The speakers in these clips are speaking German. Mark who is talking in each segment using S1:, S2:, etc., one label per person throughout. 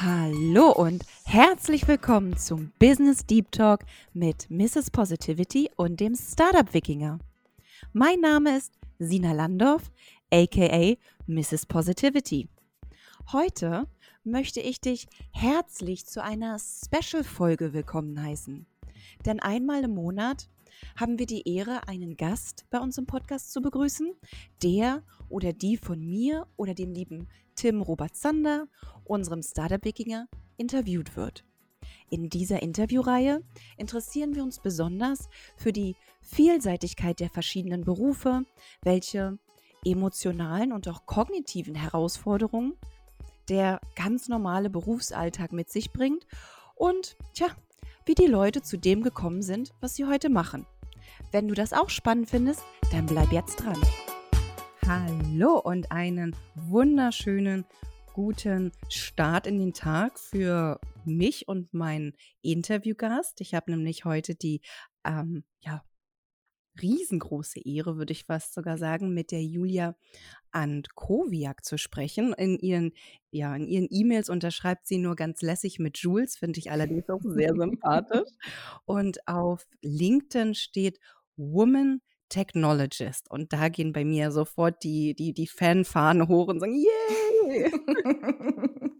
S1: Hallo und herzlich willkommen zum Business Deep Talk mit Mrs. Positivity und dem Startup Wikinger. Mein Name ist Sina Landorf, aka Mrs. Positivity. Heute möchte ich dich herzlich zu einer Special-Folge willkommen heißen. Denn einmal im Monat haben wir die Ehre, einen Gast bei uns im Podcast zu begrüßen, der oder die von mir oder dem lieben Tim Robert Zander, unserem Startup-Wikinger, interviewt wird. In dieser Interviewreihe interessieren wir uns besonders für die Vielseitigkeit der verschiedenen Berufe, welche emotionalen und auch kognitiven Herausforderungen der ganz normale Berufsalltag mit sich bringt und, tja, wie die Leute zu dem gekommen sind, was sie heute machen. Wenn du das auch spannend findest, dann bleib jetzt dran. Hallo und einen wunderschönen guten Start in den Tag für mich und meinen Interviewgast. Ich habe nämlich heute die ähm, ja, riesengroße Ehre, würde ich fast sogar sagen, mit der Julia Antkowiak zu sprechen. In ihren ja, in ihren E-Mails unterschreibt sie nur ganz lässig mit Jules, finde ich allerdings auch sehr sympathisch. Und auf LinkedIn steht Woman Technologist. Und da gehen bei mir sofort die, die, die Fanfahnen hoch und sagen, yay!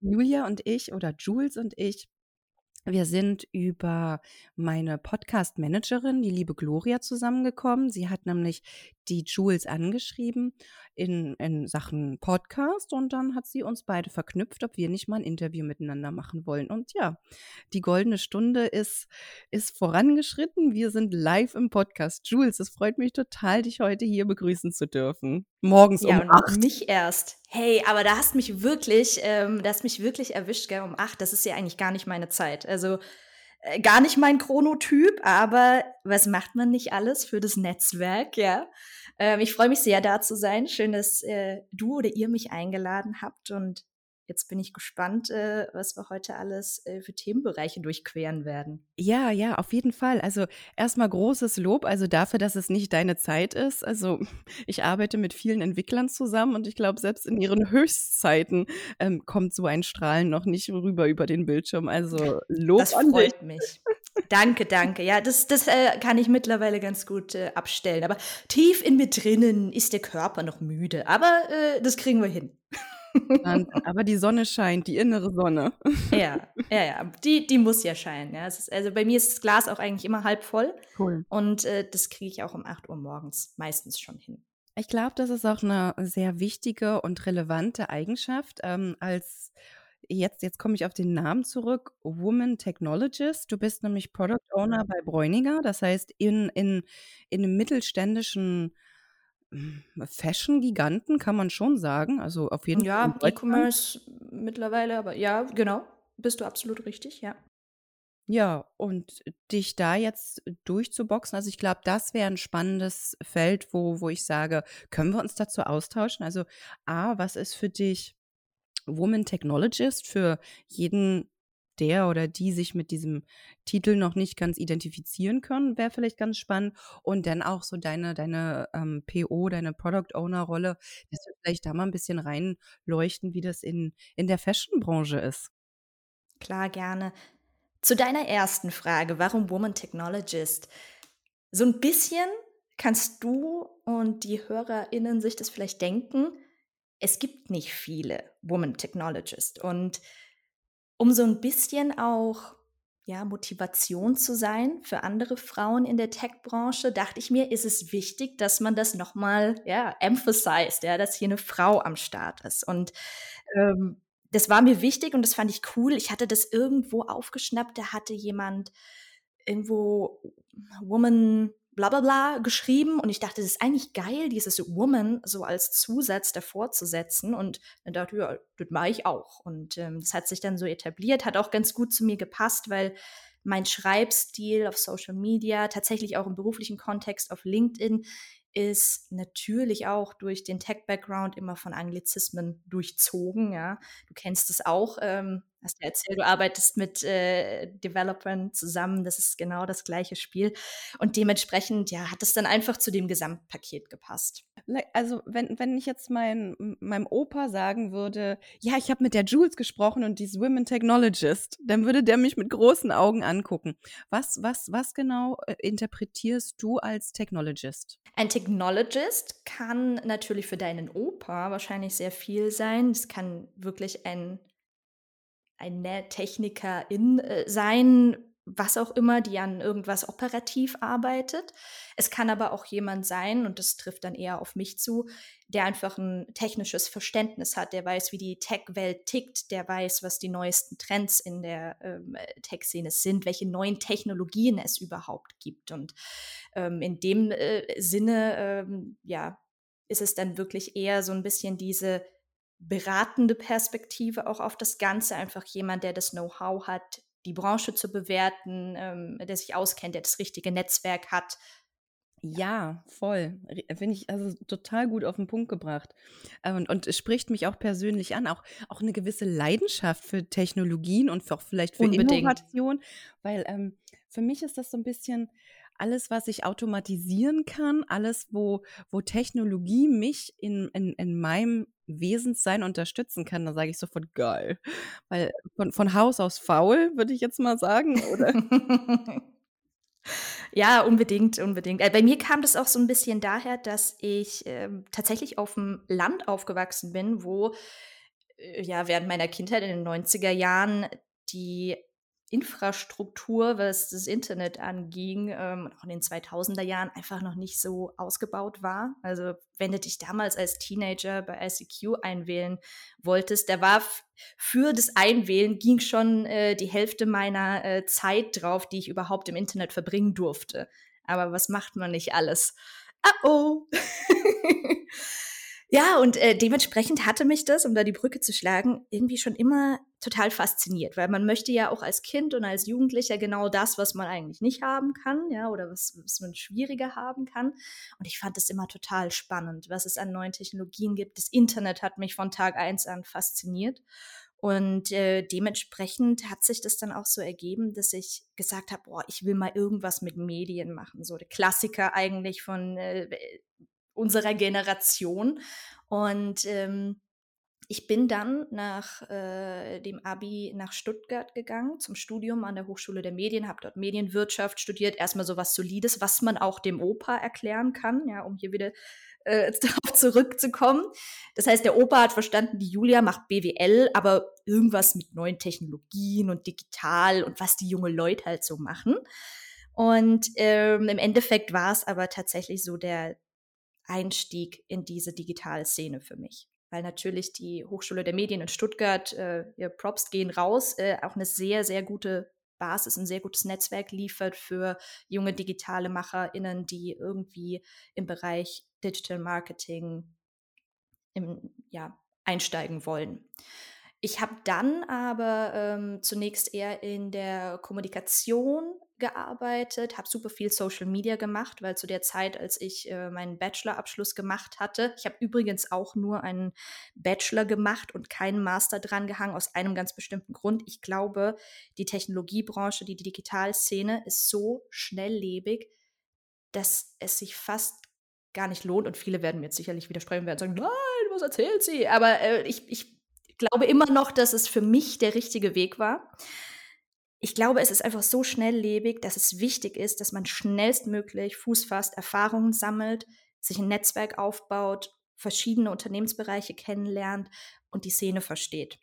S1: Julia und ich oder Jules und ich wir sind über meine Podcast-Managerin, die liebe Gloria, zusammengekommen. Sie hat nämlich die Jules angeschrieben in, in Sachen Podcast und dann hat sie uns beide verknüpft, ob wir nicht mal ein Interview miteinander machen wollen. Und ja, die goldene Stunde ist, ist vorangeschritten. Wir sind live im Podcast. Jules, es freut mich total, dich heute hier begrüßen zu dürfen. Morgens
S2: ja,
S1: um acht.
S2: Mich erst. Hey, aber da hast mich wirklich, ähm, da hast mich wirklich erwischt, gell, um acht. Das ist ja eigentlich gar nicht meine Zeit. Also äh, gar nicht mein Chronotyp, aber was macht man nicht alles für das Netzwerk, ja? Ähm, ich freue mich sehr, da zu sein. Schön, dass äh, du oder ihr mich eingeladen habt und Jetzt bin ich gespannt, äh, was wir heute alles äh, für Themenbereiche durchqueren werden.
S1: Ja, ja, auf jeden Fall. Also erstmal großes Lob, also dafür, dass es nicht deine Zeit ist. Also ich arbeite mit vielen Entwicklern zusammen und ich glaube, selbst in ihren Höchstzeiten ähm, kommt so ein Strahlen noch nicht rüber über den Bildschirm. Also Lob
S2: das an freut dich. mich. Danke, danke. Ja, das, das äh, kann ich mittlerweile ganz gut äh, abstellen. Aber tief in mir drinnen ist der Körper noch müde. Aber das kriegen wir hin.
S1: Aber die Sonne scheint, die innere Sonne.
S2: Ja, ja, ja. Die, die muss ja scheinen. Ja. Ist, also bei mir ist das Glas auch eigentlich immer halb voll. Cool. Und äh, das kriege ich auch um 8 Uhr morgens meistens schon hin.
S1: Ich glaube, das ist auch eine sehr wichtige und relevante Eigenschaft. Ähm, als jetzt, jetzt komme ich auf den Namen zurück, Woman Technologist. Du bist nämlich Product Owner bei Bräuniger. Das heißt, in, in, in einem mittelständischen Fashion-Giganten kann man schon sagen. Also auf jeden
S2: ja, Fall. Ja, E-Commerce mittlerweile, aber ja, genau. Bist du absolut richtig, ja.
S1: Ja, und dich da jetzt durchzuboxen, also ich glaube, das wäre ein spannendes Feld, wo, wo ich sage, können wir uns dazu austauschen? Also, A, was ist für dich Woman Technologist für jeden der oder die sich mit diesem Titel noch nicht ganz identifizieren können, wäre vielleicht ganz spannend. Und dann auch so deine, deine ähm, PO, deine Product Owner-Rolle, dass wir vielleicht da mal ein bisschen reinleuchten, wie das in, in der Fashion-Branche ist.
S2: Klar, gerne. Zu deiner ersten Frage, warum Woman Technologist? So ein bisschen kannst du und die HörerInnen sich das vielleicht denken, es gibt nicht viele Woman Technologists. Und um so ein bisschen auch ja, Motivation zu sein für andere Frauen in der Tech-Branche, dachte ich mir, ist es wichtig, dass man das nochmal, ja, emphasized, ja, dass hier eine Frau am Start ist. Und ähm, das war mir wichtig und das fand ich cool. Ich hatte das irgendwo aufgeschnappt, da hatte jemand irgendwo Woman bla bla bla geschrieben und ich dachte, das ist eigentlich geil, dieses Woman so als Zusatz davor zu setzen und dann dachte ich, ja, das mache ich auch. Und ähm, das hat sich dann so etabliert, hat auch ganz gut zu mir gepasst, weil mein Schreibstil auf Social Media, tatsächlich auch im beruflichen Kontext auf LinkedIn, ist natürlich auch durch den Tech-Background immer von Anglizismen durchzogen. Ja. Du kennst es auch, ähm, hast du erzählt, du arbeitest mit äh, Developern zusammen, das ist genau das gleiche Spiel. Und dementsprechend, ja, hat es dann einfach zu dem Gesamtpaket gepasst.
S1: Also, wenn, wenn ich jetzt mein, meinem Opa sagen würde, ja, ich habe mit der Jules gesprochen und die ist Women Technologist, dann würde der mich mit großen Augen angucken. Was, was, was genau äh, interpretierst du als Technologist?
S2: Ein Technologist kann natürlich für deinen Opa wahrscheinlich sehr viel sein. Es kann wirklich ein, ein Technikerin äh, sein, was auch immer, die an irgendwas operativ arbeitet. Es kann aber auch jemand sein, und das trifft dann eher auf mich zu, der einfach ein technisches Verständnis hat, der weiß, wie die Tech-Welt tickt, der weiß, was die neuesten Trends in der ähm, Tech-Szene sind, welche neuen Technologien es überhaupt gibt. Und ähm, in dem äh, Sinne, ähm, ja, ist es dann wirklich eher so ein bisschen diese beratende Perspektive auch auf das Ganze, einfach jemand, der das Know-how hat, die Branche zu bewerten, ähm, der sich auskennt, der das richtige Netzwerk hat.
S1: Ja, voll. Finde ich also total gut auf den Punkt gebracht. Äh, und, und es spricht mich auch persönlich an, auch, auch eine gewisse Leidenschaft für Technologien und für, auch vielleicht für Unbedingt. Innovation. Weil ähm, für mich ist das so ein bisschen, alles, was ich automatisieren kann, alles, wo, wo Technologie mich in, in, in meinem Wesenssein unterstützen kann, da sage ich sofort geil. Weil von, von Haus aus faul, würde ich jetzt mal sagen, oder?
S2: Ja, unbedingt, unbedingt. Äh, bei mir kam das auch so ein bisschen daher, dass ich äh, tatsächlich auf dem Land aufgewachsen bin, wo äh, ja während meiner Kindheit in den 90er Jahren die Infrastruktur, was das Internet anging, ähm, auch in den 2000er Jahren einfach noch nicht so ausgebaut war. Also wenn du dich damals als Teenager bei ICQ einwählen wolltest, da war für das Einwählen ging schon äh, die Hälfte meiner äh, Zeit drauf, die ich überhaupt im Internet verbringen durfte. Aber was macht man nicht alles? Ah oh! Ja, und äh, dementsprechend hatte mich das, um da die Brücke zu schlagen, irgendwie schon immer total fasziniert, weil man möchte ja auch als Kind und als Jugendlicher genau das, was man eigentlich nicht haben kann, ja, oder was, was man schwieriger haben kann. Und ich fand das immer total spannend, was es an neuen Technologien gibt. Das Internet hat mich von Tag eins an fasziniert. Und äh, dementsprechend hat sich das dann auch so ergeben, dass ich gesagt habe, boah, ich will mal irgendwas mit Medien machen. So der Klassiker eigentlich von äh, unserer Generation. Und ähm, ich bin dann nach äh, dem Abi nach Stuttgart gegangen zum Studium an der Hochschule der Medien, habe dort Medienwirtschaft studiert, erstmal so was Solides, was man auch dem Opa erklären kann, ja, um hier wieder äh, darauf zurückzukommen. Das heißt, der Opa hat verstanden, die Julia macht BWL, aber irgendwas mit neuen Technologien und digital und was die junge Leute halt so machen. Und ähm, im Endeffekt war es aber tatsächlich so der, Einstieg in diese Digitalszene für mich. Weil natürlich die Hochschule der Medien in Stuttgart, äh, ihr Props gehen raus, äh, auch eine sehr, sehr gute Basis, ein sehr gutes Netzwerk liefert für junge digitale MacherInnen, die irgendwie im Bereich Digital Marketing im, ja, einsteigen wollen. Ich habe dann aber ähm, zunächst eher in der Kommunikation gearbeitet, habe super viel Social Media gemacht, weil zu der Zeit, als ich äh, meinen Bachelorabschluss gemacht hatte, ich habe übrigens auch nur einen Bachelor gemacht und keinen Master dran gehangen, aus einem ganz bestimmten Grund. Ich glaube, die Technologiebranche, die Digitalszene ist so schnelllebig, dass es sich fast gar nicht lohnt. Und viele werden mir jetzt sicherlich widersprechen und werden sagen, nein, was erzählt sie? Aber äh, ich, ich glaube immer noch, dass es für mich der richtige Weg war ich glaube, es ist einfach so schnelllebig, dass es wichtig ist, dass man schnellstmöglich Fuß fasst, Erfahrungen sammelt, sich ein Netzwerk aufbaut, verschiedene Unternehmensbereiche kennenlernt und die Szene versteht.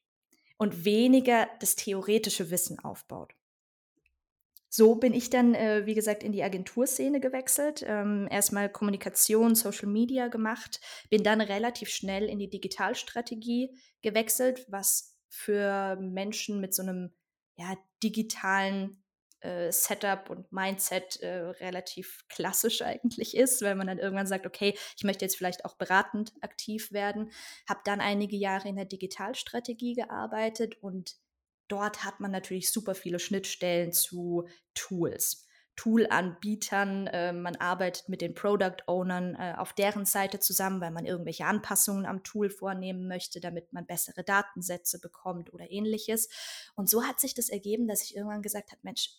S2: Und weniger das theoretische Wissen aufbaut. So bin ich dann, äh, wie gesagt, in die Agenturszene gewechselt. Ähm, erstmal Kommunikation, Social Media gemacht, bin dann relativ schnell in die Digitalstrategie gewechselt, was für Menschen mit so einem ja, digitalen äh, Setup und Mindset äh, relativ klassisch eigentlich ist, weil man dann irgendwann sagt, okay, ich möchte jetzt vielleicht auch beratend aktiv werden, habe dann einige Jahre in der Digitalstrategie gearbeitet und dort hat man natürlich super viele Schnittstellen zu Tools. Tool-Anbietern. Äh, man arbeitet mit den Product Ownern äh, auf deren Seite zusammen, weil man irgendwelche Anpassungen am Tool vornehmen möchte, damit man bessere Datensätze bekommt oder ähnliches. Und so hat sich das ergeben, dass ich irgendwann gesagt habe, Mensch,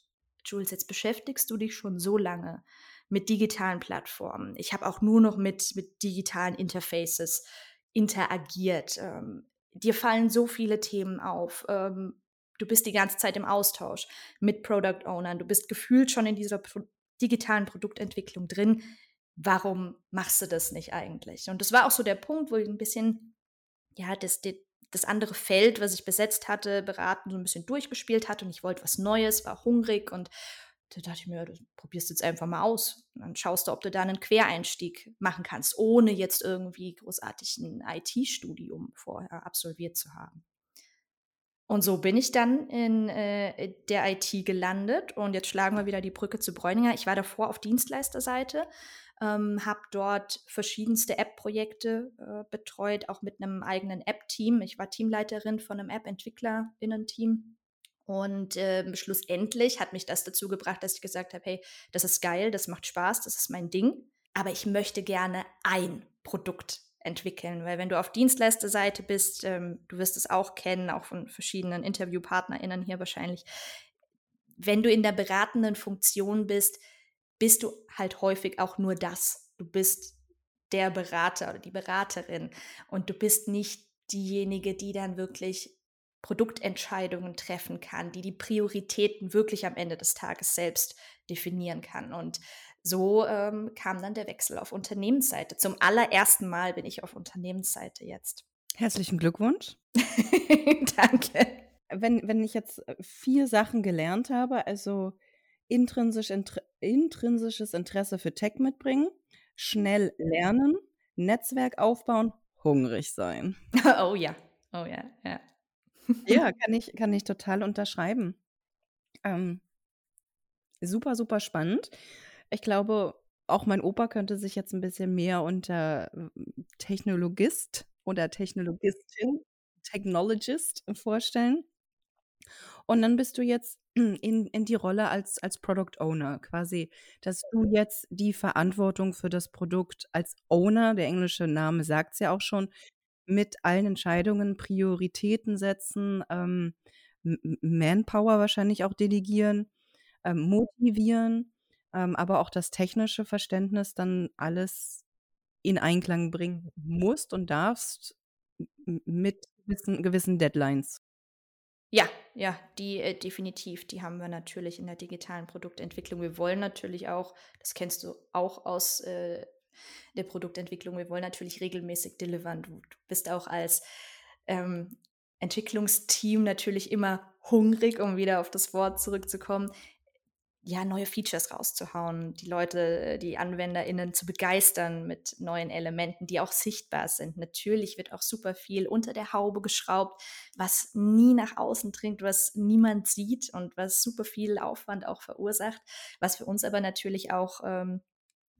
S2: Jules, jetzt beschäftigst du dich schon so lange mit digitalen Plattformen. Ich habe auch nur noch mit, mit digitalen Interfaces interagiert. Ähm, dir fallen so viele Themen auf. Ähm, du bist die ganze Zeit im Austausch mit Product Ownern. Du bist gefühlt schon in dieser Pro digitalen Produktentwicklung drin. Warum machst du das nicht eigentlich? Und das war auch so der Punkt, wo ich ein bisschen, ja, das, das andere Feld, was ich besetzt hatte, beraten, so ein bisschen durchgespielt hatte und ich wollte was Neues, war hungrig und da dachte ich mir, du probierst jetzt einfach mal aus. Und dann schaust du, ob du da einen Quereinstieg machen kannst, ohne jetzt irgendwie großartig ein IT-Studium vorher absolviert zu haben. Und so bin ich dann in äh, der IT gelandet und jetzt schlagen wir wieder die Brücke zu Bräuninger. Ich war davor auf Dienstleisterseite, ähm, habe dort verschiedenste App-Projekte äh, betreut, auch mit einem eigenen App-Team. Ich war Teamleiterin von einem App-Entwicklerinnen-Team und äh, schlussendlich hat mich das dazu gebracht, dass ich gesagt habe, hey, das ist geil, das macht Spaß, das ist mein Ding, aber ich möchte gerne ein Produkt entwickeln, weil wenn du auf Dienstleisterseite bist, ähm, du wirst es auch kennen, auch von verschiedenen InterviewpartnerInnen hier wahrscheinlich, wenn du in der beratenden Funktion bist, bist du halt häufig auch nur das. Du bist der Berater oder die Beraterin und du bist nicht diejenige, die dann wirklich Produktentscheidungen treffen kann, die die Prioritäten wirklich am Ende des Tages selbst definieren kann. Und so ähm, kam dann der Wechsel auf Unternehmensseite. Zum allerersten Mal bin ich auf Unternehmensseite jetzt.
S1: Herzlichen Glückwunsch.
S2: Danke.
S1: Wenn, wenn ich jetzt äh, vier Sachen gelernt habe, also intrinsisch, intr intrinsisches Interesse für Tech mitbringen, schnell lernen, Netzwerk aufbauen, hungrig sein.
S2: Oh ja, oh ja, ja.
S1: Ja, kann ich, kann ich total unterschreiben. Ähm, super, super spannend. Ich glaube, auch mein Opa könnte sich jetzt ein bisschen mehr unter Technologist oder Technologistin, Technologist vorstellen. Und dann bist du jetzt in, in die Rolle als, als Product Owner, quasi, dass du jetzt die Verantwortung für das Produkt als Owner, der englische Name sagt es ja auch schon, mit allen Entscheidungen Prioritäten setzen, ähm, Manpower wahrscheinlich auch delegieren, ähm, motivieren, ähm, aber auch das technische Verständnis dann alles in Einklang bringen musst und darfst mit gewissen, gewissen Deadlines.
S2: Ja, ja, die äh, definitiv, die haben wir natürlich in der digitalen Produktentwicklung. Wir wollen natürlich auch, das kennst du auch aus äh, der Produktentwicklung. Wir wollen natürlich regelmäßig delivern. Du, bist auch als ähm, Entwicklungsteam natürlich immer hungrig, um wieder auf das Wort zurückzukommen, ja, neue Features rauszuhauen, die Leute, die AnwenderInnen zu begeistern mit neuen Elementen, die auch sichtbar sind. Natürlich wird auch super viel unter der Haube geschraubt, was nie nach außen dringt, was niemand sieht und was super viel Aufwand auch verursacht, was für uns aber natürlich auch ähm,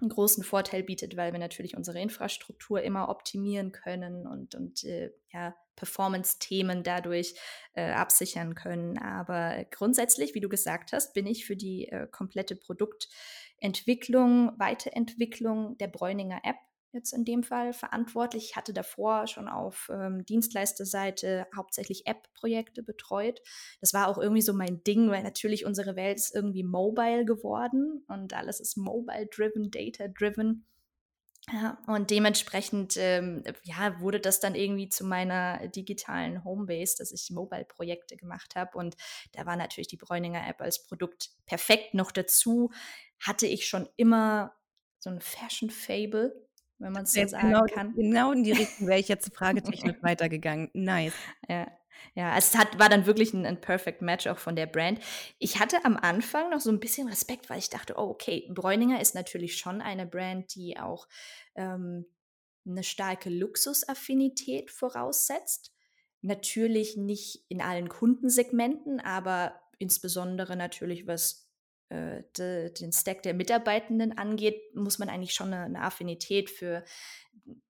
S2: einen großen Vorteil bietet, weil wir natürlich unsere Infrastruktur immer optimieren können und, und äh, ja, Performance-Themen dadurch äh, absichern können. Aber grundsätzlich, wie du gesagt hast, bin ich für die äh, komplette Produktentwicklung, Weiterentwicklung der Bräuninger App jetzt in dem Fall verantwortlich. Ich hatte davor schon auf ähm, Dienstleisterseite hauptsächlich App-Projekte betreut. Das war auch irgendwie so mein Ding, weil natürlich unsere Welt ist irgendwie mobile geworden und alles ist mobile-driven, data-driven. Ja, und dementsprechend ähm, ja, wurde das dann irgendwie zu meiner digitalen Homebase, dass ich Mobile-Projekte gemacht habe. Und da war natürlich die Bräuninger App als Produkt perfekt. Noch dazu hatte ich schon immer so ein Fashion-Fable wenn man es so sagen
S1: genau,
S2: kann.
S1: Genau in die Richtung wäre ich jetzt fragetechnisch weitergegangen. Nice.
S2: Ja. Ja, es hat, war dann wirklich ein, ein Perfect Match auch von der Brand. Ich hatte am Anfang noch so ein bisschen Respekt, weil ich dachte, oh, okay, Bräuninger ist natürlich schon eine Brand, die auch ähm, eine starke Luxusaffinität voraussetzt. Natürlich nicht in allen Kundensegmenten, aber insbesondere natürlich was de, den Stack der Mitarbeitenden angeht, muss man eigentlich schon eine, eine Affinität für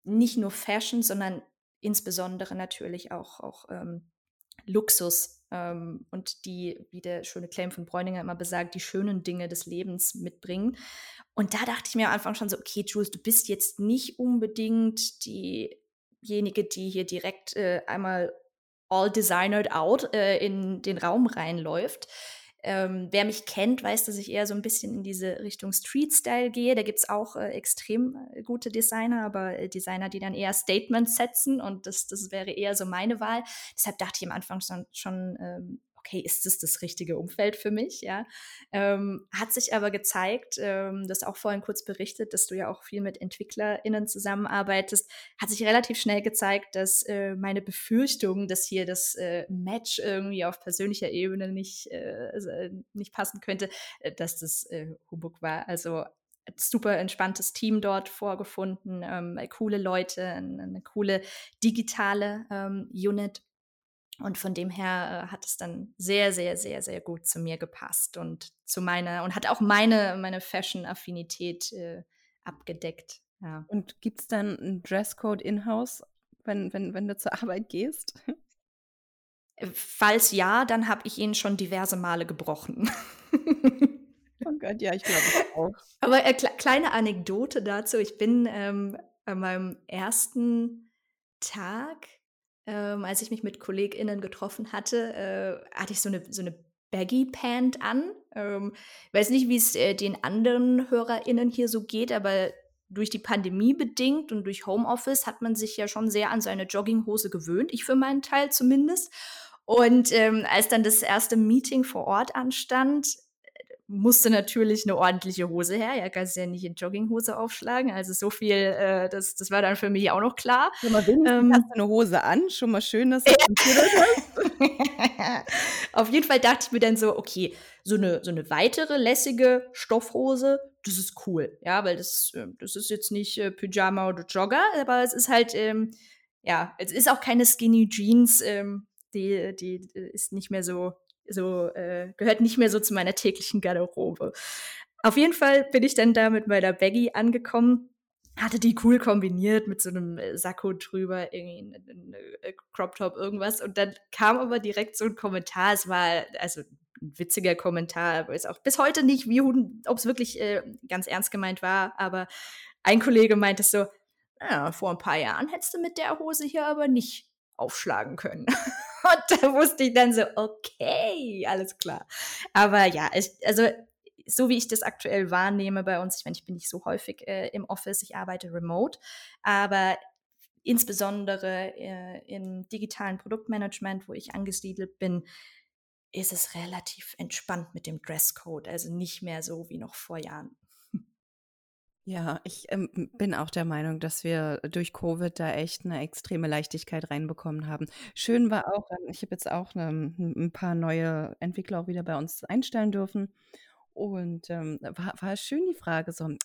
S2: nicht nur Fashion, sondern insbesondere natürlich auch, auch ähm, Luxus ähm, und die, wie der schöne Claim von Bräuninger immer besagt, die schönen Dinge des Lebens mitbringen. Und da dachte ich mir am Anfang schon so, okay, Jules, du bist jetzt nicht unbedingt diejenige, die hier direkt äh, einmal all designered out äh, in den Raum reinläuft Ähm, wer mich kennt, weiß, dass ich eher so ein bisschen in diese Richtung Street-Style gehe. Da gibt es auch äh, extrem äh, gute Designer, aber äh, Designer, die dann eher Statements setzen und das, das wäre eher so meine Wahl. Deshalb dachte ich am Anfang schon, schon ähm, okay, ist das das richtige Umfeld für mich? Ja, ähm, hat sich aber gezeigt, ähm, das auch vorhin kurz berichtet, dass du ja auch viel mit EntwicklerInnen zusammenarbeitest, hat sich relativ schnell gezeigt, dass äh, meine Befürchtung, dass hier das äh, Match irgendwie auf persönlicher Ebene nicht, äh, äh nicht passen könnte, äh, dass das äh, Humbug war. Also super entspanntes Team dort vorgefunden, ähm, coole Leute, eine, eine coole digitale ähm, Unit und von dem her äh, hat es dann sehr, sehr, sehr, sehr gut zu mir gepasst und zu meiner und hat auch meine, meine Fashion-Affinität äh, abgedeckt. Ja.
S1: Und gibt es dann einen Dresscode in-house, wenn, wenn, wenn du zur Arbeit gehst?
S2: Äh, falls ja, dann habe ich ihn schon diverse Male gebrochen.
S1: oh Gott, ja, ich glaube auch.
S2: Aber äh, kleine Anekdote dazu. Ich bin ähm, an meinem ersten Tag ähm, als ich mich mit KollegInnen getroffen hatte, äh, hatte ich so eine, so eine Baggy Pant an. Ähm, weiß nicht, wie es äh, den anderen HörerInnen hier so geht, aber durch die Pandemie bedingt und durch Homeoffice hat man sich ja schon sehr an seine Jogginghose gewöhnt, ich für meinen Teil zumindest. Und ähm, als dann das erste Meeting vor Ort anstand, musste natürlich eine ordentliche Hose her. Ja, kannst ja nicht in Jogginghose aufschlagen. Also so viel, äh, das, das war dann für mich auch noch klar.
S1: Schon mal ähm, hast du eine Hose an, schon mal schön, dass du
S2: ja. Auf jeden Fall dachte ich mir dann so, okay, so eine, so eine weitere lässige Stoffhose, das ist cool. Ja, weil das, ähm, das ist jetzt nicht äh, Pyjama oder Jogger, aber es ist halt, ähm, ja, es ist auch keine Skinny Jeans, ähm, die, die ist nicht mehr so so äh, gehört nicht mehr so zu meiner täglichen Garderobe. Auf jeden Fall bin ich dann da mit meiner Baggy angekommen, hatte die cool kombiniert mit so einem äh, Sakko drüber, irgendwie ein äh, Crop Top, irgendwas. Und dann kam aber direkt so ein Kommentar. Es war also ein witziger Kommentar, aber ist auch bis heute nicht, wie ob es wirklich äh, ganz ernst gemeint war. Aber ein Kollege meinte so, ja, vor ein paar Jahren hättest du mit der Hose hier aber nicht aufschlagen können. Und da wusste ich dann so, okay, alles klar. Aber ja, ich, also so wie ich das aktuell wahrnehme bei uns, ich meine, ich bin nicht so häufig äh, im Office, ich arbeite remote, aber insbesondere äh, im digitalen Produktmanagement, wo ich angesiedelt bin, ist es relativ entspannt mit dem Dresscode, also nicht mehr so wie noch vor Jahren.
S1: Ja, ich ähm, bin auch der Meinung, dass wir durch Covid da echt eine extreme Leichtigkeit reinbekommen haben. Schön war auch, ähm, ich habe jetzt auch ne, ein paar neue Entwickler auch wieder bei uns einstellen dürfen. Und ähm, war, war schön die Frage so, ähm,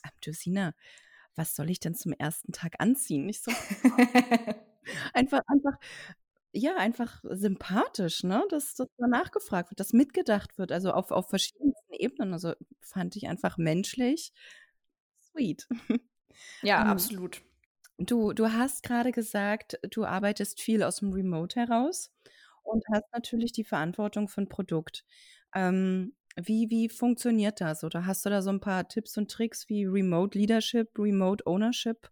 S1: was soll ich denn zum ersten Tag anziehen? Ich so, einfach, einfach, ja, einfach sympathisch, ne? Dass, dass da nachgefragt wird, dass mitgedacht wird, also auf, auf verschiedensten Ebenen. Also fand ich einfach menschlich sweet.
S2: Ja, um, absolut.
S1: Du, du hast gerade gesagt, du arbeitest viel aus dem Remote heraus und hast natürlich die Verantwortung für ein Produkt. Ähm, wie, wie funktioniert das? Oder hast du da so ein paar Tipps und Tricks, wie Remote Leadership, Remote Ownership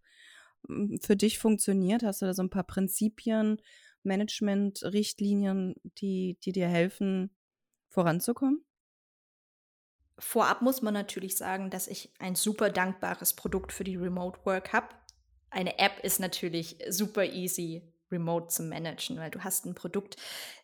S1: hm, für dich funktioniert? Hast du da so ein paar Prinzipien, Management, Richtlinien, die, die dir helfen, voranzukommen?
S2: Vorab muss man natürlich sagen, dass ich ein super dankbares Produkt für die Remote Work habe. Eine App ist natürlich super easy, remote zu managen, weil du hast ein Produkt,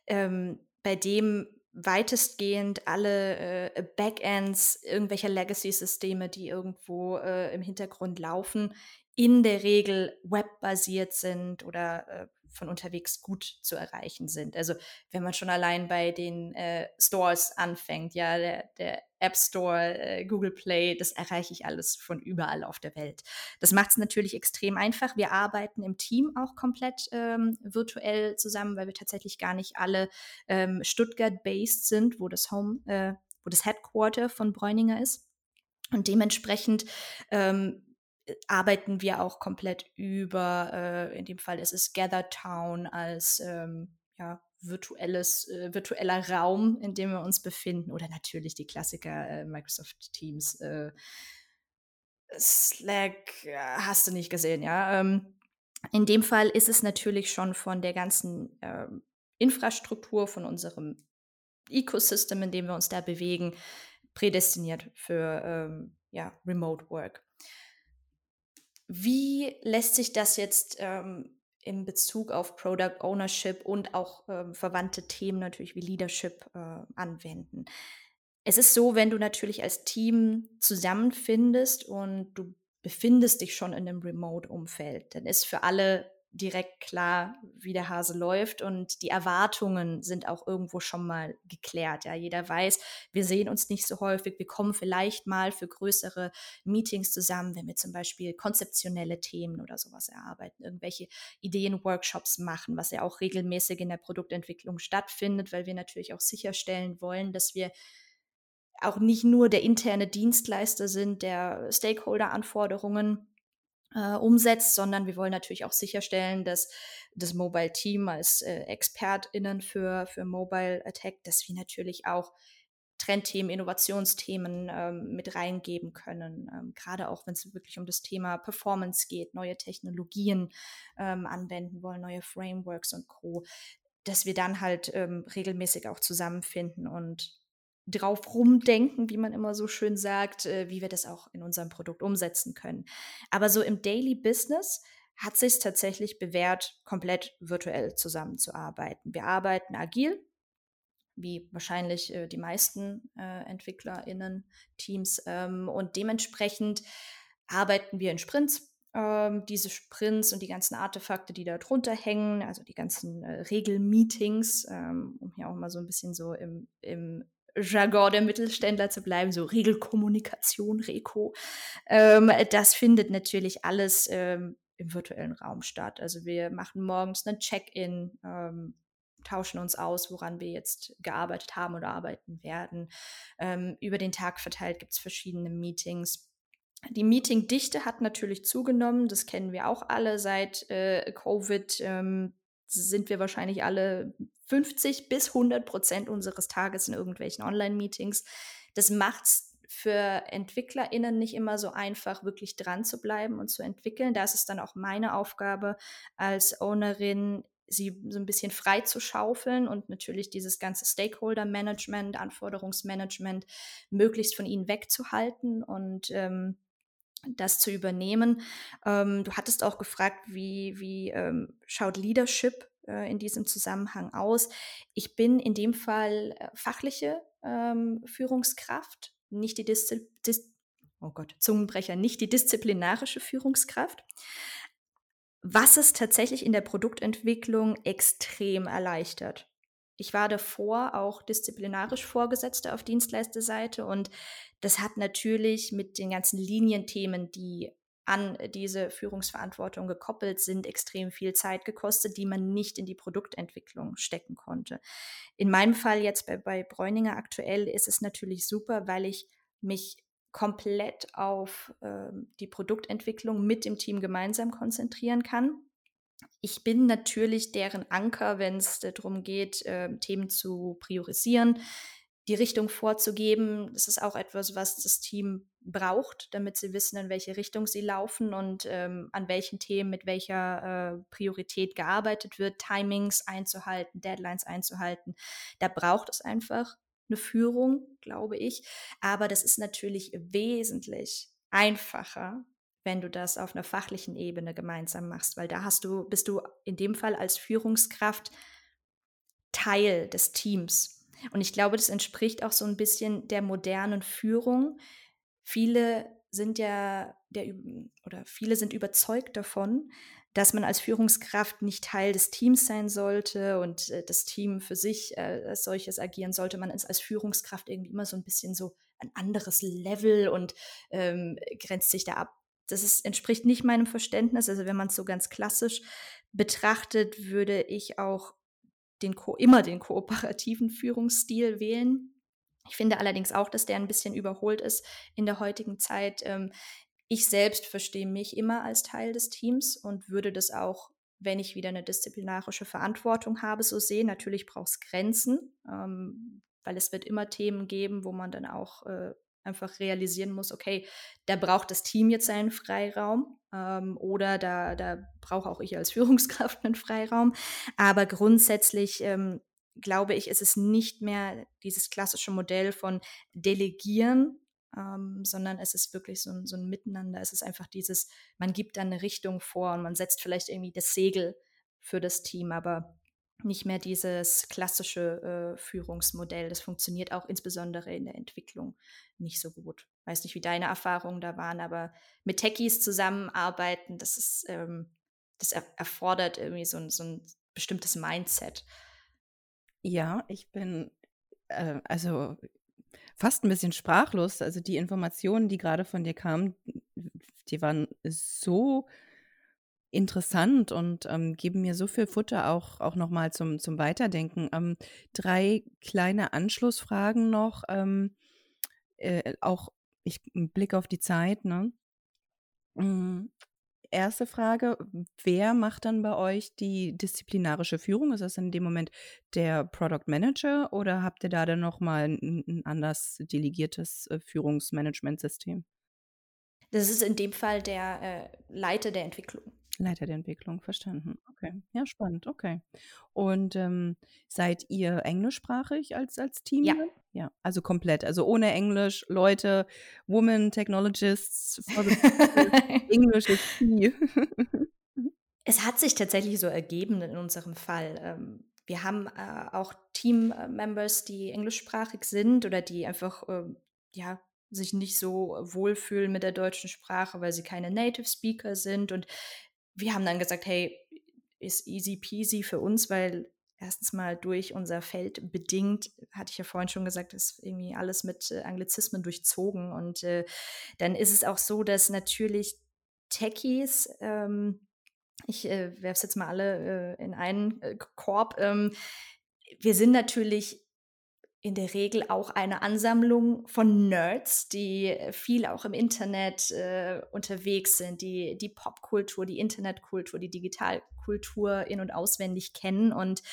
S2: ähm, bei dem weitestgehend alle äh, Backends irgendwelcher Legacy-Systeme, die irgendwo äh, im Hintergrund laufen, in der Regel webbasiert sind oder äh, von unterwegs gut zu erreichen sind. Also wenn man schon allein bei den äh, Stores anfängt, ja, der, der App Store, äh, Google Play, das erreiche ich alles von überall auf der Welt. Das macht es natürlich extrem einfach. Wir arbeiten im Team auch komplett ähm, virtuell zusammen, weil wir tatsächlich gar nicht alle ähm, Stuttgart-based sind, wo das Home, äh, wo das Headquarter von Bräuninger ist. Und dementsprechend ähm, arbeiten wir auch komplett über, äh, in dem Fall ist es Gather Town als ähm, ja, virtuelles, äh, virtueller Raum, in dem wir uns befinden. Oder natürlich die Klassiker äh, Microsoft Teams, äh, Slack, hast du nicht gesehen, ja. Ähm, in dem Fall ist es natürlich schon von der ganzen ähm, Infrastruktur, von unserem Ecosystem, in dem wir uns da bewegen, prädestiniert für ähm, ja, Remote Work. Wie lässt sich das jetzt ähm, in Bezug auf Product Ownership und auch ähm, verwandte Themen natürlich wie Leadership äh, anwenden? Es ist so, wenn du natürlich als Team zusammenfindest und du befindest dich schon in einem Remote-Umfeld, dann ist für alle direkt klar, wie der Hase läuft und die Erwartungen sind auch irgendwo schon mal geklärt. Ja, jeder weiß, wir sehen uns nicht so häufig, wir kommen vielleicht mal für größere Meetings zusammen, wenn wir zum Beispiel konzeptionelle Themen oder sowas erarbeiten, irgendwelche Ideen-Workshops machen, was ja auch regelmäßig in der Produktentwicklung stattfindet, weil wir natürlich auch sicherstellen wollen, dass wir auch nicht nur der interne Dienstleister sind, der Stakeholder-Anforderungen äh, umsetzt, sondern wir wollen natürlich auch sicherstellen, dass das Mobile Team als äh, ExpertInnen für, für Mobile Attack, dass wir natürlich auch Trendthemen, Innovationsthemen ähm, mit reingeben können. Ähm, gerade auch, wenn es wirklich um das Thema Performance geht, neue Technologien ähm, anwenden wollen, neue Frameworks und Co., dass wir dann halt ähm, regelmäßig auch zusammenfinden und drauf rumdenken, wie man immer so schön sagt, äh, wie wir das auch in unserem Produkt umsetzen können. Aber so im Daily Business hat sich tatsächlich bewährt, komplett virtuell zusammenzuarbeiten. Wir arbeiten agil, wie wahrscheinlich äh, die meisten äh, EntwicklerInnen, Teams, ähm, und dementsprechend arbeiten wir in Sprints. Ähm, diese Sprints und die ganzen Artefakte, die da drunter hängen, also die ganzen äh, Regelmeetings, ähm, um hier auch mal so ein bisschen so im, im Jargon der Mittelständler zu bleiben, so Regelkommunikation, Reko. Ähm, das findet natürlich alles ähm, im virtuellen Raum statt. Also wir machen morgens einen Check-in, ähm, tauschen uns aus, woran wir jetzt gearbeitet haben oder arbeiten werden. Ähm, über den Tag verteilt gibt es verschiedene Meetings. Die Meetingdichte hat natürlich zugenommen, das kennen wir auch alle seit äh, Covid. Ähm, sind wir wahrscheinlich alle 50 bis 100 Prozent unseres Tages in irgendwelchen Online-Meetings. Das macht es für EntwicklerInnen nicht immer so einfach, wirklich dran zu bleiben und zu entwickeln. Da ist es dann auch meine Aufgabe als Ownerin, sie so ein bisschen frei zu schaufeln und natürlich dieses ganze Stakeholder-Management, Anforderungsmanagement möglichst von ihnen wegzuhalten und ähm, das zu übernehmen. Ähm, du hattest auch gefragt, wie, wie ähm, schaut Leadership äh, in diesem Zusammenhang aus? Ich bin in dem Fall äh, fachliche ähm, Führungskraft, nicht die Diszi Dis oh Gott, Zungenbrecher, nicht die disziplinarische Führungskraft. Was es tatsächlich in der Produktentwicklung extrem erleichtert. Ich war davor auch disziplinarisch Vorgesetzte auf Dienstleisterseite und das hat natürlich mit den ganzen Linienthemen, die an diese Führungsverantwortung gekoppelt sind, extrem viel Zeit gekostet, die man nicht in die Produktentwicklung stecken konnte. In meinem Fall jetzt bei, bei Bräuninger aktuell ist es natürlich super, weil ich mich komplett auf äh, die Produktentwicklung mit dem Team gemeinsam konzentrieren kann ich bin natürlich deren Anker, wenn es darum geht, äh, Themen zu priorisieren, die Richtung vorzugeben. Das ist auch etwas, was das Team braucht, damit sie wissen, in welche Richtung sie laufen und ähm, an welchen Themen mit welcher äh, Priorität gearbeitet wird, Timings einzuhalten, Deadlines einzuhalten. Da braucht es einfach eine Führung, glaube ich. Aber das ist natürlich wesentlich einfacher, wenn du das auf einer fachlichen Ebene gemeinsam machst, weil da hast du, bist du in dem Fall als Führungskraft Teil des Teams. Und ich glaube, das entspricht auch so ein bisschen der modernen Führung. Viele sind ja der oder viele sind überzeugt davon, dass man als Führungskraft nicht Teil des Teams sein sollte und äh, das Team für sich äh, als solches agieren sollte. Man ist als Führungskraft irgendwie immer so ein bisschen so ein anderes Level und ähm, grenzt sich da ab das ist, entspricht nicht meinem Verständnis. Also wenn man es so ganz klassisch betrachtet, würde ich auch den immer den kooperativen Führungsstil wählen. Ich finde allerdings auch, dass der ein bisschen überholt ist in der heutigen Zeit. Ähm, ich selbst verstehe mich immer als Teil des Teams und würde das auch, wenn ich wieder eine disziplinarische Verantwortung habe, so sehen. Natürlich braucht es Grenzen, ähm, weil es wird immer Themen geben, wo man dann auch äh, einfach realisieren muss, okay, da braucht das Team jetzt seinen Freiraum ähm, oder da, da brauche auch ich als Führungskraft einen Freiraum. Aber grundsätzlich ähm, glaube ich, ist es nicht mehr dieses klassische Modell von Delegieren, ähm, sondern es ist wirklich so ein, so ein Miteinander. Es ist einfach dieses, man gibt dann eine Richtung vor und man setzt vielleicht irgendwie das Segel für das Team, aber nicht mehr dieses klassische äh, Führungsmodell. Das funktioniert auch insbesondere in der Entwicklung nicht so gut. Weiß nicht, wie deine Erfahrungen da waren, aber mit Techies zusammenarbeiten, das ist, ähm, das er erfordert irgendwie so ein, so ein bestimmtes Mindset.
S1: Ja, ich bin äh, also fast ein bisschen sprachlos. Also die Informationen, die gerade von dir kamen, die waren so interessant und ähm, geben mir so viel Futter auch, auch nochmal zum, zum Weiterdenken. Ähm, drei kleine Anschlussfragen noch. Ähm, äh, auch ich Blick auf die Zeit, ne? Mm, erste Frage, wer macht dann bei euch die disziplinarische Führung? Ist das in dem Moment der Product Manager oder habt ihr da dann nochmal ein, ein anders delegiertes äh, Führungsmanagementsystem?
S2: Das ist in dem Fall der äh, Leiter der Entwicklung.
S1: Leiter der Entwicklung, verstanden. Okay, ja, spannend, okay. Und ähm, seid ihr englischsprachig als, als Team?
S2: Ja.
S1: Ja, also komplett. Also ohne Englisch, Leute, Women, Technologists, Englisch ist key.
S2: es hat sich tatsächlich so ergeben in unserem Fall. Ähm, wir haben äh, auch Team-Members, die englischsprachig sind oder die einfach, äh, ja, sich nicht so wohlfühlen mit der deutschen Sprache, weil sie keine Native Speaker sind. Und wir haben dann gesagt, hey, ist easy peasy für uns, weil erstens mal durch unser Feld bedingt, hatte ich ja vorhin schon gesagt, ist irgendwie alles mit äh, Anglizismen durchzogen. Und äh, dann ist es auch so, dass natürlich Techies, ähm, ich äh, werfe es jetzt mal alle äh, in einen äh, Korb, ähm, wir sind natürlich in der Regel auch eine Ansammlung von Nerds, die viel auch im Internet äh, unterwegs sind, die die Popkultur, die Internetkultur, die Digitalkultur in- und auswendig kennen. Und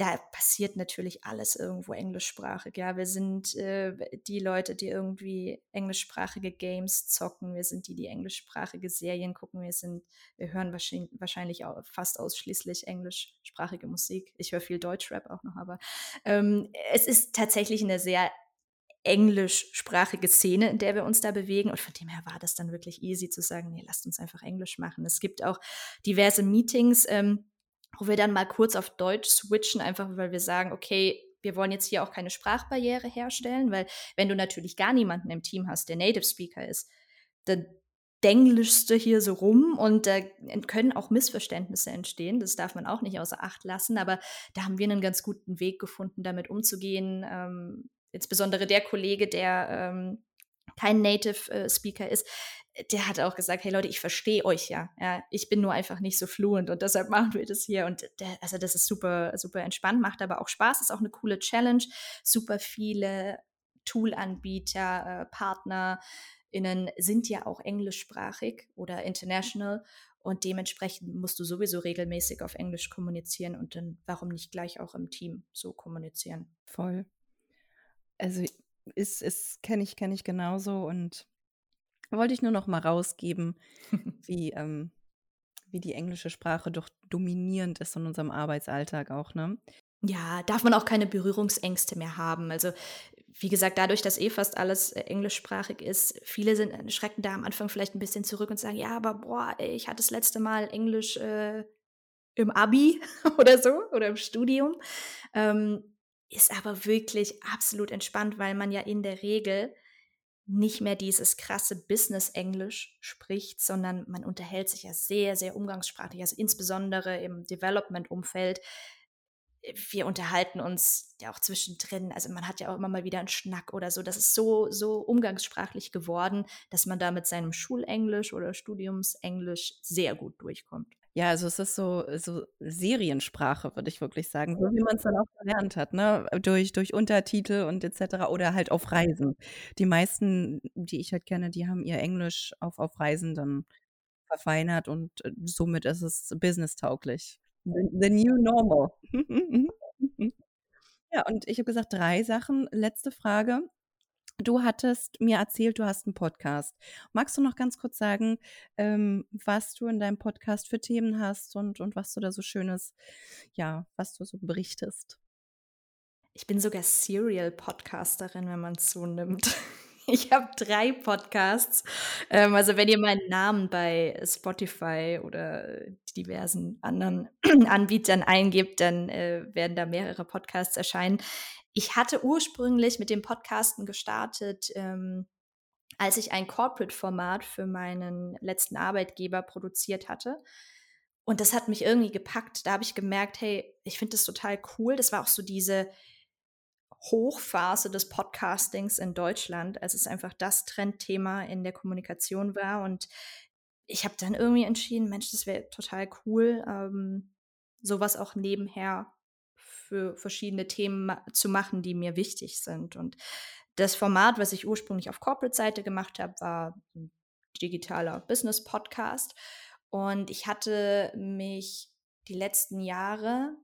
S2: da passiert natürlich alles irgendwo englischsprachig. Ja, wir sind äh, die Leute, die irgendwie englischsprachige Games zocken. Wir sind die, die englischsprachige Serien gucken. Wir sind, wir hören wahrscheinlich, wahrscheinlich auch fast ausschließlich englischsprachige Musik. Ich höre viel Deutschrap auch noch, aber ähm, es ist tatsächlich eine sehr englischsprachige Szene, in der wir uns da bewegen. Und von dem her war das dann wirklich easy zu sagen, nee, lasst uns einfach Englisch machen. Es gibt auch diverse Meetings. Ähm, wo wir dann mal kurz auf Deutsch switchen, einfach weil wir sagen, okay, wir wollen jetzt hier auch keine Sprachbarriere herstellen, weil wenn du natürlich gar niemanden im Team hast, der Native Speaker ist, dann denglischst du hier so rum und da können auch Missverständnisse entstehen. Das darf man auch nicht außer Acht lassen, aber da haben wir einen ganz guten Weg gefunden, damit umzugehen. Ähm, insbesondere der Kollege, der ähm, kein Native äh, Speaker ist, der hat auch gesagt, hey Leute, ich verstehe euch ja. ja. Ich bin nur einfach nicht so fluent und deshalb machen wir das hier. Und der, also das ist super, super entspannt, macht aber auch Spaß, ist auch eine coole Challenge. Super viele Tool-Anbieter, äh, PartnerInnen sind ja auch englischsprachig oder international. Und dementsprechend musst du sowieso regelmäßig auf Englisch kommunizieren und dann warum nicht gleich auch im Team so kommunizieren.
S1: Voll. Also ist, ist kenne ich, kenne ich genauso und wollte ich nur noch mal rausgeben, wie, ähm, wie die englische Sprache doch dominierend ist in unserem Arbeitsalltag auch, ne?
S2: Ja, darf man auch keine Berührungsängste mehr haben. Also, wie gesagt, dadurch, dass eh fast alles äh, englischsprachig ist, viele sind äh, schrecken da am Anfang vielleicht ein bisschen zurück und sagen, ja, aber boah, ich hatte das letzte Mal Englisch äh, im Abi oder so oder im Studium. Ähm, ist aber wirklich absolut entspannt, weil man ja in der Regel nicht mehr dieses krasse Business-Englisch spricht, sondern man unterhält sich ja sehr, sehr umgangssprachlich, also insbesondere im Development-Umfeld. Wir unterhalten uns ja auch zwischendrin, also man hat ja auch immer mal wieder einen Schnack oder so. Das ist so, so umgangssprachlich geworden, dass man da mit seinem Schulenglisch oder Studiumsenglisch sehr gut durchkommt.
S1: Ja, also es ist so, so Seriensprache, würde ich wirklich sagen, so wie man es dann auch gelernt hat, ne? Durch, durch Untertitel und etc. oder halt auf Reisen. Die meisten, die ich halt kenne, die haben ihr Englisch auf, auf Reisen dann verfeinert und äh, somit ist es businesstauglich. The, the new normal. ja, und ich habe gesagt, drei Sachen. Letzte Frage. Du hattest mir erzählt, du hast einen Podcast. Magst du noch ganz kurz sagen, ähm, was du in deinem Podcast für Themen hast und, und was du da so Schönes, ja, was du so berichtest?
S2: Ich bin sogar Serial-Podcasterin, wenn man es so nimmt. Ich habe drei Podcasts. Ähm, also wenn ihr meinen Namen bei Spotify oder diversen anderen Anbietern eingibt, dann äh, werden da mehrere Podcasts erscheinen. Ich hatte ursprünglich mit dem Podcasten gestartet, ähm, als ich ein Corporate-Format für meinen letzten Arbeitgeber produziert hatte. Und das hat mich irgendwie gepackt. Da habe ich gemerkt, hey, ich finde das total cool. Das war auch so diese Hochphase des Podcastings in Deutschland, als es einfach das Trendthema in der Kommunikation war. Und ich habe dann irgendwie entschieden, Mensch, das wäre total cool, ähm, sowas auch nebenher für verschiedene Themen zu machen, die mir wichtig sind. Und das Format, was ich ursprünglich auf Corporate-Seite gemacht habe, war ein digitaler Business-Podcast. Und ich hatte mich die letzten Jahre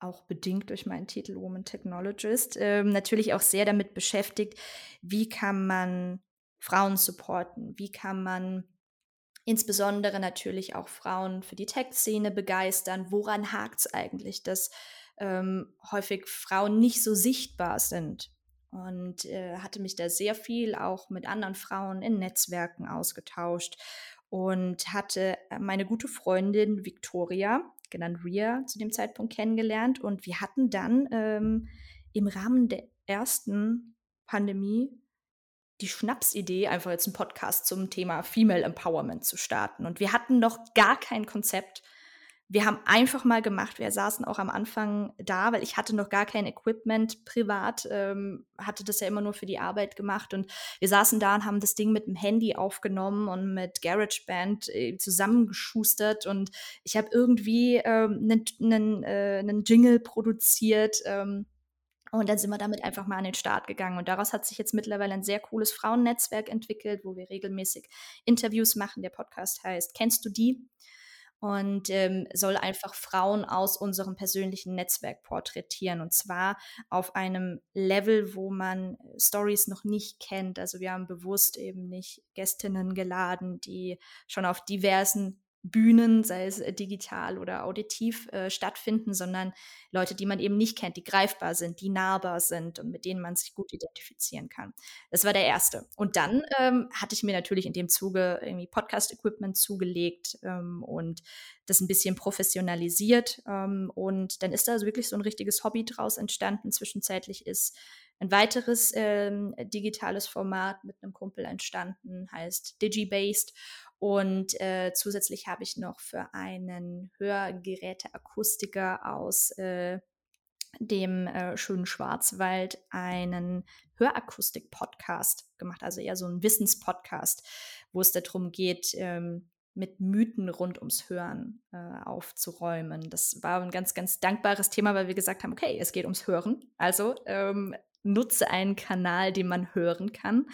S2: auch bedingt durch meinen Titel Woman Technologist, äh, natürlich auch sehr damit beschäftigt, wie kann man Frauen supporten, wie kann man insbesondere natürlich auch Frauen für die Tech-Szene begeistern, woran hakt es eigentlich, dass ähm, häufig Frauen nicht so sichtbar sind. Und äh, hatte mich da sehr viel auch mit anderen Frauen in Netzwerken ausgetauscht und hatte äh, meine gute Freundin Victoria, genannt Ria, zu dem Zeitpunkt kennengelernt. Und wir hatten dann ähm, im Rahmen der ersten Pandemie die Schnapsidee, einfach jetzt einen Podcast zum Thema Female Empowerment zu starten. Und wir hatten noch gar kein Konzept wir haben einfach mal gemacht. Wir saßen auch am Anfang da, weil ich hatte noch gar kein Equipment privat, ähm, hatte das ja immer nur für die Arbeit gemacht und wir saßen da und haben das Ding mit dem Handy aufgenommen und mit GarageBand äh, zusammengeschustert und ich habe irgendwie einen ähm, äh, Jingle produziert. Ähm, und dann sind wir damit einfach mal an den Start gegangen. Und daraus hat sich jetzt mittlerweile ein sehr cooles Frauennetzwerk entwickelt, wo wir regelmäßig Interviews machen. Der Podcast heißt Kennst du die? Und ähm, soll einfach Frauen aus unserem persönlichen Netzwerk porträtieren und zwar auf einem Level, wo man Stories noch nicht kennt. Also wir haben bewusst eben nicht Gästinnen geladen, die schon auf diversen Bühnen, sei es äh, digital oder auditiv, äh, stattfinden, sondern Leute, die man eben nicht kennt, die greifbar sind, die nahbar sind und mit denen man sich gut identifizieren kann. Das war der erste. Und dann ähm, hatte ich mir natürlich in dem Zuge irgendwie Podcast-Equipment zugelegt ähm, und das ein bisschen professionalisiert. Ähm, und dann ist da also wirklich so ein richtiges Hobby draus entstanden. Zwischenzeitlich ist ein weiteres ähm, digitales Format mit einem Kumpel entstanden, heißt DigiBased. Und äh, zusätzlich habe ich noch für einen Hörgeräteakustiker aus äh, dem äh, schönen Schwarzwald einen Hörakustik-Podcast gemacht, also eher so ein Wissenspodcast, wo es darum geht, ähm, mit Mythen rund ums Hören äh, aufzuräumen. Das war ein ganz, ganz dankbares Thema, weil wir gesagt haben, okay, es geht ums Hören. Also ähm, nutze einen Kanal, den man hören kann.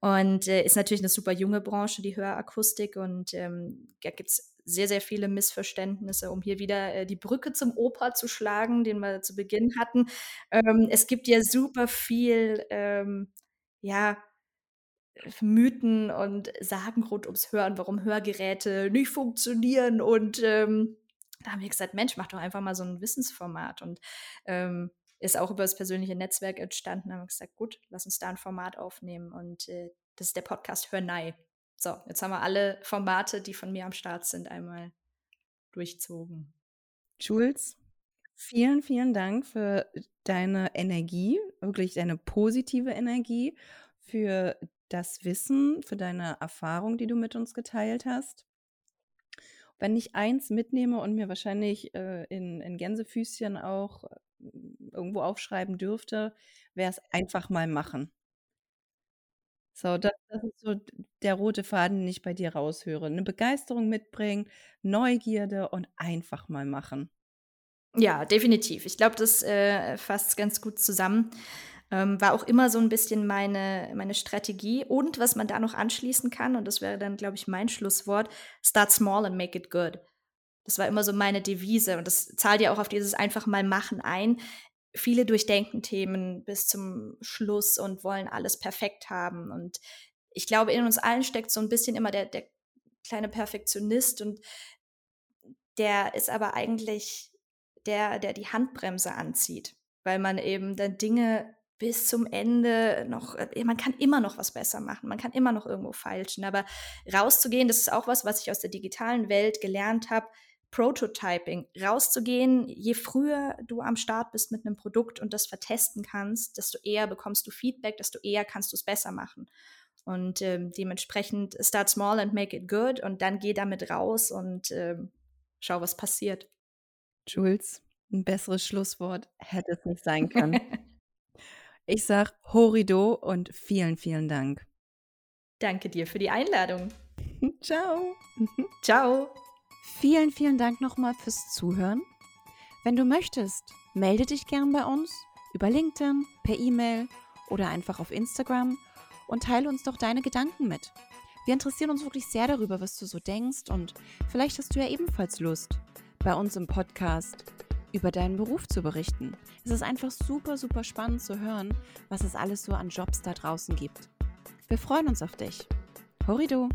S2: Und äh, ist natürlich eine super junge Branche, die Hörakustik. Und ähm, da gibt es sehr, sehr viele Missverständnisse, um hier wieder äh, die Brücke zum Oper zu schlagen, den wir zu Beginn hatten. Ähm, es gibt ja super viel, ähm, ja, Mythen und Sagen rund ums Hören, warum Hörgeräte nicht funktionieren. Und ähm, da haben wir gesagt, Mensch, mach doch einfach mal so ein Wissensformat. Und ähm, ist auch über das persönliche Netzwerk entstanden. Da haben wir gesagt, gut, lass uns da ein Format aufnehmen. Und äh, das ist der Podcast Hörnei. So, jetzt haben wir alle Formate, die von mir am Start sind, einmal durchzogen.
S1: Jules, vielen, vielen Dank für deine Energie, wirklich deine positive Energie, für das Wissen, für deine Erfahrung, die du mit uns geteilt hast. Wenn ich eins mitnehme und mir wahrscheinlich äh, in, in Gänsefüßchen auch irgendwo aufschreiben dürfte, wäre es einfach mal machen. So, das, das ist so der rote Faden, den ich bei dir raushöre. Eine Begeisterung mitbringen, Neugierde und einfach mal machen.
S2: Ja, definitiv. Ich glaube, das äh, fasst ganz gut zusammen. Ähm, war auch immer so ein bisschen meine, meine Strategie. Und was man da noch anschließen kann, und das wäre dann, glaube ich, mein Schlusswort, start small and make it good. Das war immer so meine Devise und das zahlt ja auch auf dieses einfach mal machen ein. Viele durchdenken Themen bis zum Schluss und wollen alles perfekt haben. Und ich glaube, in uns allen steckt so ein bisschen immer der, der kleine Perfektionist und der ist aber eigentlich der, der die Handbremse anzieht. weil man eben dann Dinge bis zum Ende noch, äh, man kann immer noch was besser machen, man kann immer noch irgendwo feilschen, aber rauszugehen, das ist auch was, was ich aus der digitalen Welt gelernt habe, Prototyping, rauszugehen, je früher du am Start bist mit einem Produkt und das vertesten kannst, desto eher bekommst du Feedback, desto eher kannst du es besser machen. Und ähm, dementsprechend start small and make it good und dann geh damit raus und ähm, schau, was passiert.
S1: Jules, ein besseres Schlusswort hätte es nicht sein können. ich sag Horido und vielen, vielen Dank.
S2: Danke dir für die Einladung.
S1: Ciao.
S2: Ciao.
S1: Vielen, vielen Dank nochmal fürs Zuhören. Wenn du möchtest, melde dich gern bei uns über LinkedIn, per E-Mail oder einfach auf Instagram und teile uns doch deine Gedanken mit. Wir interessieren uns wirklich sehr darüber, was du so denkst und vielleicht hast du ja ebenfalls Lust, bei uns im Podcast über deinen Beruf zu berichten. Es ist einfach super, super spannend zu hören, was es alles so an Jobs da draußen gibt. Wir freuen uns auf dich. Horido!